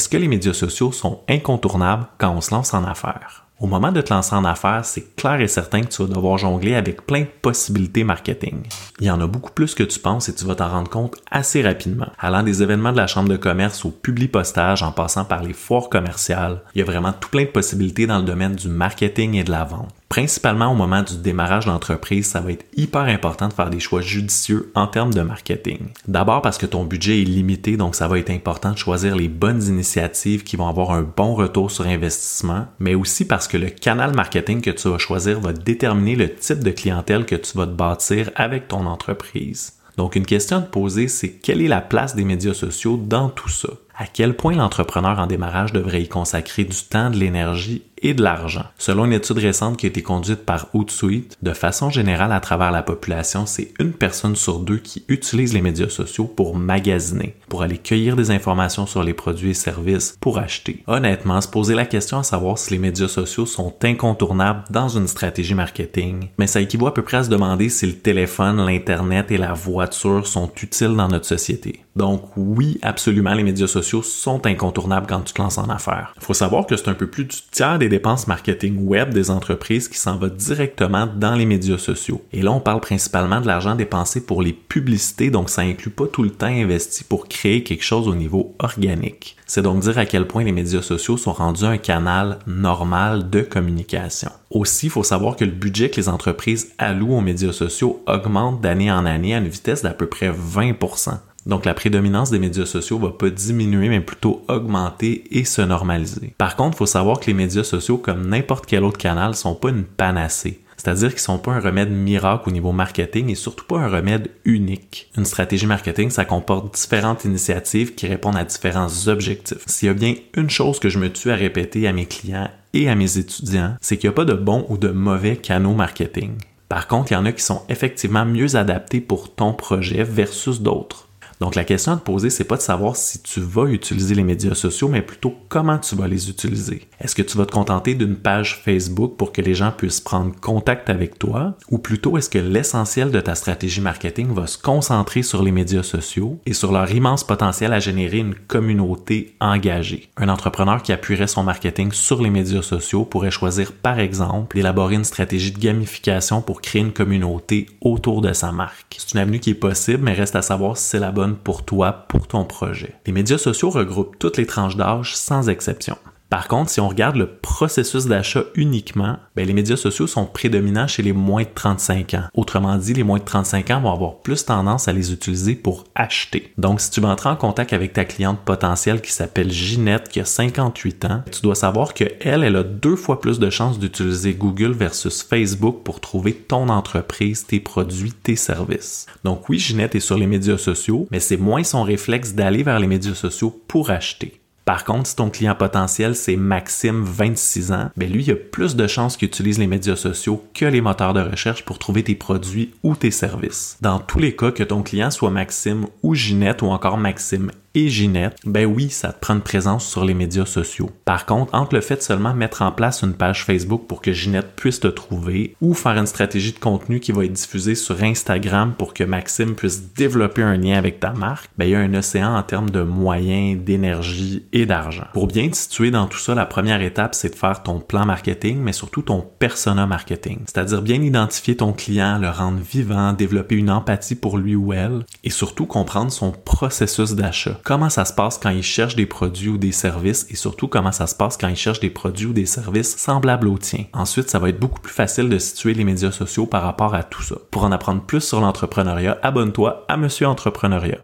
est-ce que les médias sociaux sont incontournables quand on se lance en affaires? Au moment de te lancer en affaires, c'est clair et certain que tu vas devoir jongler avec plein de possibilités marketing. Il y en a beaucoup plus que tu penses et tu vas t'en rendre compte assez rapidement. Allant des événements de la chambre de commerce au public postage en passant par les foires commerciales, il y a vraiment tout plein de possibilités dans le domaine du marketing et de la vente principalement au moment du démarrage d'entreprise, ça va être hyper important de faire des choix judicieux en termes de marketing. D'abord parce que ton budget est limité, donc ça va être important de choisir les bonnes initiatives qui vont avoir un bon retour sur investissement, mais aussi parce que le canal marketing que tu vas choisir va déterminer le type de clientèle que tu vas te bâtir avec ton entreprise. Donc une question à te poser, c'est quelle est la place des médias sociaux dans tout ça? À quel point l'entrepreneur en démarrage devrait y consacrer du temps, de l'énergie et de l'argent. Selon une étude récente qui a été conduite par Hootsuite, de façon générale à travers la population, c'est une personne sur deux qui utilise les médias sociaux pour magasiner, pour aller cueillir des informations sur les produits et services, pour acheter. Honnêtement, se poser la question à savoir si les médias sociaux sont incontournables dans une stratégie marketing, mais ça équivaut à peu près à se demander si le téléphone, l'internet et la voiture sont utiles dans notre société. Donc oui, absolument, les médias sociaux sont incontournables quand tu te lances en affaires. Il faut savoir que c'est un peu plus du tiers des dépenses marketing web des entreprises qui s'en va directement dans les médias sociaux. Et là, on parle principalement de l'argent dépensé pour les publicités, donc ça inclut pas tout le temps investi pour créer quelque chose au niveau organique. C'est donc dire à quel point les médias sociaux sont rendus un canal normal de communication. Aussi, il faut savoir que le budget que les entreprises allouent aux médias sociaux augmente d'année en année à une vitesse d'à peu près 20 donc la prédominance des médias sociaux va pas diminuer, mais plutôt augmenter et se normaliser. Par contre, il faut savoir que les médias sociaux, comme n'importe quel autre canal, sont pas une panacée. C'est-à-dire qu'ils sont pas un remède miracle au niveau marketing et surtout pas un remède unique. Une stratégie marketing, ça comporte différentes initiatives qui répondent à différents objectifs. S'il y a bien une chose que je me tue à répéter à mes clients et à mes étudiants, c'est qu'il n'y a pas de bons ou de mauvais canaux marketing. Par contre, il y en a qui sont effectivement mieux adaptés pour ton projet versus d'autres. Donc la question à te poser, c'est pas de savoir si tu vas utiliser les médias sociaux, mais plutôt comment tu vas les utiliser. Est-ce que tu vas te contenter d'une page Facebook pour que les gens puissent prendre contact avec toi, ou plutôt est-ce que l'essentiel de ta stratégie marketing va se concentrer sur les médias sociaux et sur leur immense potentiel à générer une communauté engagée? Un entrepreneur qui appuierait son marketing sur les médias sociaux pourrait choisir par exemple d'élaborer une stratégie de gamification pour créer une communauté autour de sa marque. C'est une avenue qui est possible, mais reste à savoir si c'est la bonne pour toi, pour ton projet. Les médias sociaux regroupent toutes les tranches d'âge sans exception. Par contre, si on regarde le processus d'achat uniquement, ben, les médias sociaux sont prédominants chez les moins de 35 ans. Autrement dit, les moins de 35 ans vont avoir plus tendance à les utiliser pour acheter. Donc, si tu veux entrer en contact avec ta cliente potentielle qui s'appelle Ginette, qui a 58 ans, tu dois savoir que elle, elle a deux fois plus de chances d'utiliser Google versus Facebook pour trouver ton entreprise, tes produits, tes services. Donc oui, Ginette est sur les médias sociaux, mais c'est moins son réflexe d'aller vers les médias sociaux pour acheter. Par contre, si ton client potentiel, c'est Maxime, 26 ans, ben lui, il a plus de chances qu'il utilise les médias sociaux que les moteurs de recherche pour trouver tes produits ou tes services. Dans tous les cas, que ton client soit Maxime ou Ginette ou encore Maxime et Ginette, ben oui, ça te prend une présence sur les médias sociaux. Par contre, entre le fait de seulement mettre en place une page Facebook pour que Ginette puisse te trouver ou faire une stratégie de contenu qui va être diffusée sur Instagram pour que Maxime puisse développer un lien avec ta marque, ben il y a un océan en termes de moyens, d'énergie et d'argent. Pour bien te situer dans tout ça, la première étape, c'est de faire ton plan marketing, mais surtout ton persona marketing. C'est-à-dire bien identifier ton client, le rendre vivant, développer une empathie pour lui ou elle et surtout comprendre son processus d'achat comment ça se passe quand ils cherchent des produits ou des services et surtout comment ça se passe quand ils cherchent des produits ou des services semblables aux tiens. Ensuite, ça va être beaucoup plus facile de situer les médias sociaux par rapport à tout ça. Pour en apprendre plus sur l'entrepreneuriat, abonne-toi à Monsieur Entrepreneuriat.